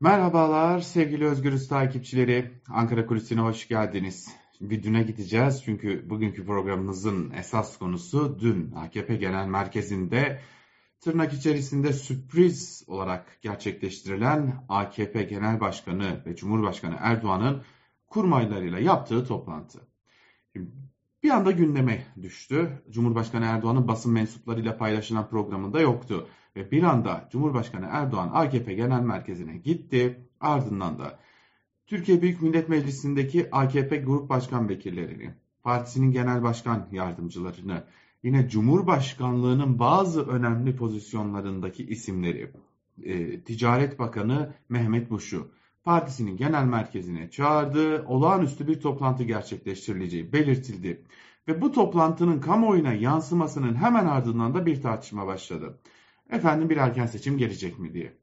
Merhabalar sevgili Özgürüz takipçileri. Ankara Kulisi'ne hoş geldiniz. Bir düne gideceğiz çünkü bugünkü programımızın esas konusu dün AKP Genel Merkezi'nde tırnak içerisinde sürpriz olarak gerçekleştirilen AKP Genel Başkanı ve Cumhurbaşkanı Erdoğan'ın kurmaylarıyla yaptığı toplantı. Bir anda gündeme düştü. Cumhurbaşkanı Erdoğan'ın basın mensuplarıyla paylaşılan programında yoktu. Ve bir anda Cumhurbaşkanı Erdoğan AKP Genel Merkezi'ne gitti. Ardından da Türkiye Büyük Millet Meclisi'ndeki AKP Grup Başkan Vekillerini, partisinin genel başkan yardımcılarını, yine Cumhurbaşkanlığının bazı önemli pozisyonlarındaki isimleri, e, Ticaret Bakanı Mehmet Muş'u partisinin genel merkezine çağırdı, olağanüstü bir toplantı gerçekleştirileceği belirtildi. Ve bu toplantının kamuoyuna yansımasının hemen ardından da bir tartışma başladı. Efendim bir erken seçim gelecek mi diye.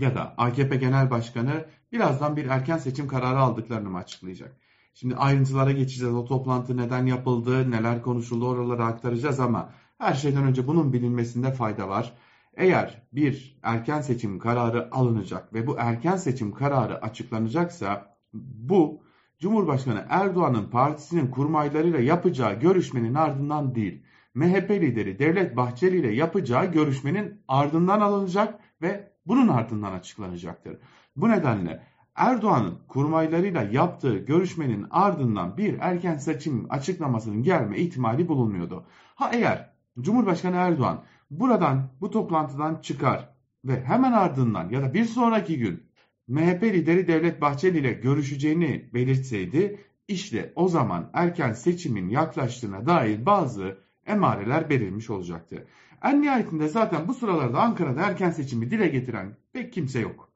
Ya da AKP Genel Başkanı birazdan bir erken seçim kararı aldıklarını mı açıklayacak? Şimdi ayrıntılara geçeceğiz. O toplantı neden yapıldı, neler konuşuldu oraları aktaracağız ama her şeyden önce bunun bilinmesinde fayda var. Eğer bir erken seçim kararı alınacak ve bu erken seçim kararı açıklanacaksa bu Cumhurbaşkanı Erdoğan'ın partisinin kurmaylarıyla yapacağı görüşmenin ardından değil, MHP lideri Devlet Bahçeli ile yapacağı görüşmenin ardından alınacak ve bunun ardından açıklanacaktır. Bu nedenle Erdoğan'ın kurmaylarıyla yaptığı görüşmenin ardından bir erken seçim açıklamasının gelme ihtimali bulunmuyordu. Ha eğer Cumhurbaşkanı Erdoğan buradan bu toplantıdan çıkar ve hemen ardından ya da bir sonraki gün MHP lideri Devlet Bahçeli ile görüşeceğini belirtseydi işte o zaman erken seçimin yaklaştığına dair bazı emareler belirmiş olacaktı. En nihayetinde zaten bu sıralarda Ankara'da erken seçimi dile getiren pek kimse yok.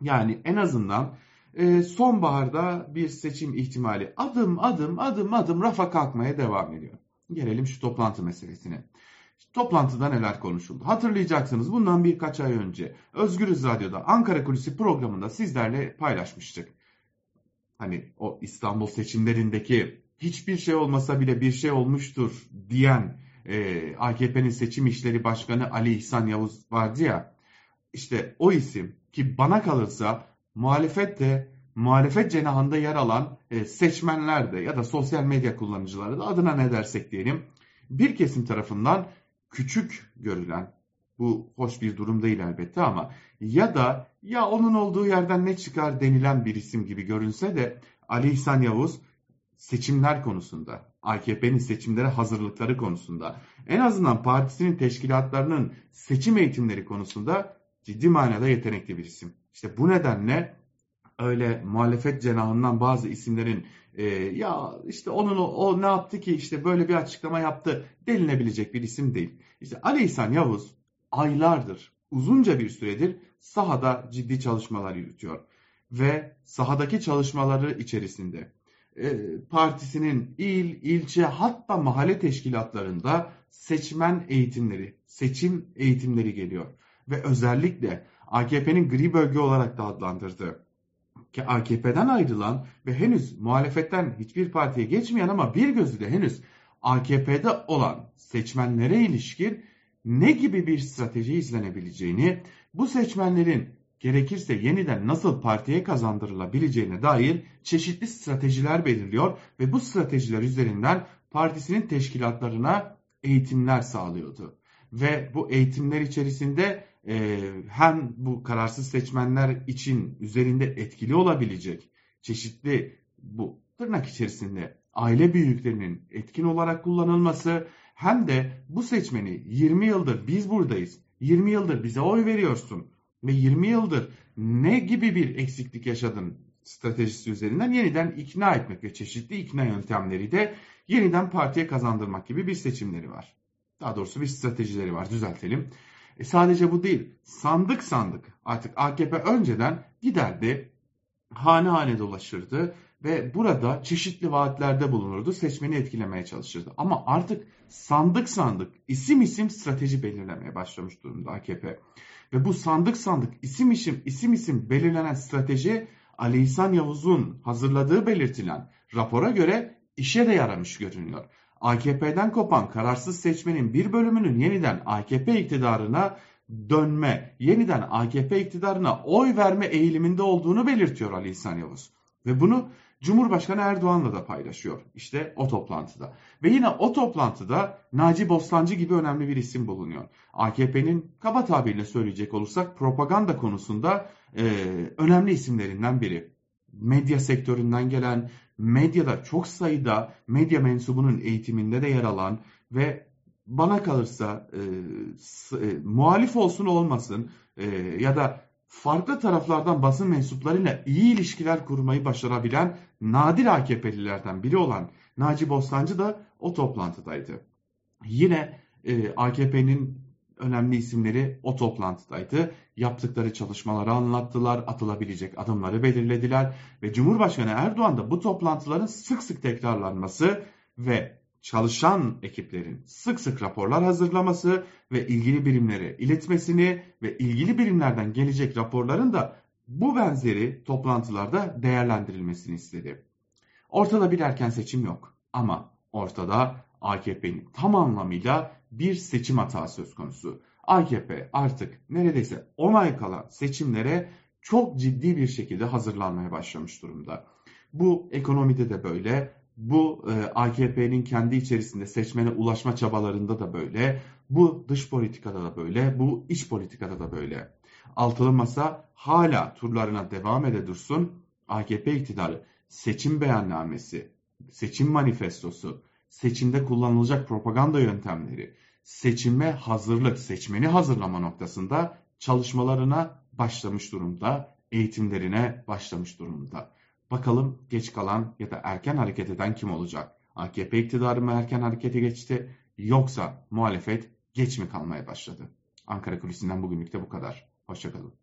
Yani en azından e, sonbaharda bir seçim ihtimali adım adım adım adım rafa kalkmaya devam ediyor. Gelelim şu toplantı meselesine. Toplantıda neler konuşuldu? Hatırlayacaksınız bundan birkaç ay önce Özgürüz Radyo'da Ankara Kulisi programında sizlerle paylaşmıştık. Hani o İstanbul seçimlerindeki hiçbir şey olmasa bile bir şey olmuştur diyen e, AKP'nin seçim işleri başkanı Ali İhsan Yavuz vardı ya. İşte o isim ki bana kalırsa muhalefet de muhalefet cenahında yer alan e, seçmenler de ya da sosyal medya kullanıcıları da adına ne dersek diyelim bir kesim tarafından küçük görülen bu hoş bir durum değil elbette ama ya da ya onun olduğu yerden ne çıkar denilen bir isim gibi görünse de Ali İhsan Yavuz seçimler konusunda, AKP'nin seçimlere hazırlıkları konusunda, en azından partisinin teşkilatlarının seçim eğitimleri konusunda ciddi manada yetenekli bir isim. İşte bu nedenle öyle muhalefet cenahından bazı isimlerin e, ya işte onun o, o ne yaptı ki işte böyle bir açıklama yaptı denilebilecek bir isim değil. İşte Ali İhsan Yavuz aylardır, uzunca bir süredir sahada ciddi çalışmalar yürütüyor. Ve sahadaki çalışmaları içerisinde e, partisinin il, ilçe hatta mahalle teşkilatlarında seçmen eğitimleri, seçim eğitimleri geliyor. Ve özellikle AKP'nin gri bölge olarak da adlandırdığı AKP'den ayrılan ve henüz muhalefetten hiçbir partiye geçmeyen ama bir gözü de henüz AKP'de olan seçmenlere ilişkin ne gibi bir strateji izlenebileceğini, bu seçmenlerin gerekirse yeniden nasıl partiye kazandırılabileceğine dair çeşitli stratejiler belirliyor ve bu stratejiler üzerinden partisinin teşkilatlarına eğitimler sağlıyordu. Ve bu eğitimler içerisinde e, hem bu kararsız seçmenler için üzerinde etkili olabilecek çeşitli bu tırnak içerisinde aile büyüklerinin etkin olarak kullanılması hem de bu seçmeni 20 yıldır biz buradayız, 20 yıldır bize oy veriyorsun ve 20 yıldır ne gibi bir eksiklik yaşadın stratejisi üzerinden yeniden ikna etmek ve çeşitli ikna yöntemleri de yeniden partiye kazandırmak gibi bir seçimleri var. Daha doğrusu bir stratejileri var düzeltelim. E sadece bu değil. Sandık sandık artık AKP önceden giderdi, hane hane dolaşırdı ve burada çeşitli vaatlerde bulunurdu, seçmeni etkilemeye çalışırdı. Ama artık sandık sandık, isim isim strateji belirlemeye başlamış durumda AKP. Ve bu sandık sandık, isim isim, isim isim belirlenen strateji Ali İhsan Yavuz'un hazırladığı belirtilen rapora göre işe de yaramış görünüyor. AKP'den kopan kararsız seçmenin bir bölümünün yeniden AKP iktidarına dönme, yeniden AKP iktidarına oy verme eğiliminde olduğunu belirtiyor Ali İhsan Yavuz. Ve bunu Cumhurbaşkanı Erdoğan'la da paylaşıyor. İşte o toplantıda. Ve yine o toplantıda Naci Bostancı gibi önemli bir isim bulunuyor. AKP'nin kaba tabirle söyleyecek olursak propaganda konusunda e, önemli isimlerinden biri. Medya sektöründen gelen, medyada çok sayıda medya mensubunun eğitiminde de yer alan ve bana kalırsa e, e, muhalif olsun olmasın e, ya da farklı taraflardan basın mensuplarıyla iyi ilişkiler kurmayı başarabilen nadir AKP'lilerden biri olan Naci Bostancı da o toplantıdaydı. Yine e, AKP'nin önemli isimleri o toplantıdaydı. Yaptıkları çalışmaları anlattılar, atılabilecek adımları belirlediler ve Cumhurbaşkanı Erdoğan da bu toplantıların sık sık tekrarlanması ve çalışan ekiplerin sık sık raporlar hazırlaması ve ilgili birimlere iletmesini ve ilgili birimlerden gelecek raporların da bu benzeri toplantılarda değerlendirilmesini istedi. Ortada bir erken seçim yok ama ortada AKP'nin tam anlamıyla bir seçim hatası söz konusu. AKP artık neredeyse 10 ay kala seçimlere çok ciddi bir şekilde hazırlanmaya başlamış durumda. Bu ekonomide de böyle, bu e, AKP'nin kendi içerisinde seçmene ulaşma çabalarında da böyle. Bu dış politikada da böyle. Bu iç politikada da böyle. Altılı Masa hala turlarına devam ede dursun. AKP iktidarı seçim beyannamesi, seçim manifestosu, seçimde kullanılacak propaganda yöntemleri, seçime hazırlık, seçmeni hazırlama noktasında çalışmalarına başlamış durumda, eğitimlerine başlamış durumda. Bakalım geç kalan ya da erken hareket eden kim olacak? AKP iktidarı mı erken harekete geçti yoksa muhalefet geç mi kalmaya başladı? Ankara Kulisi'nden bugünlük de bu kadar. Hoşçakalın.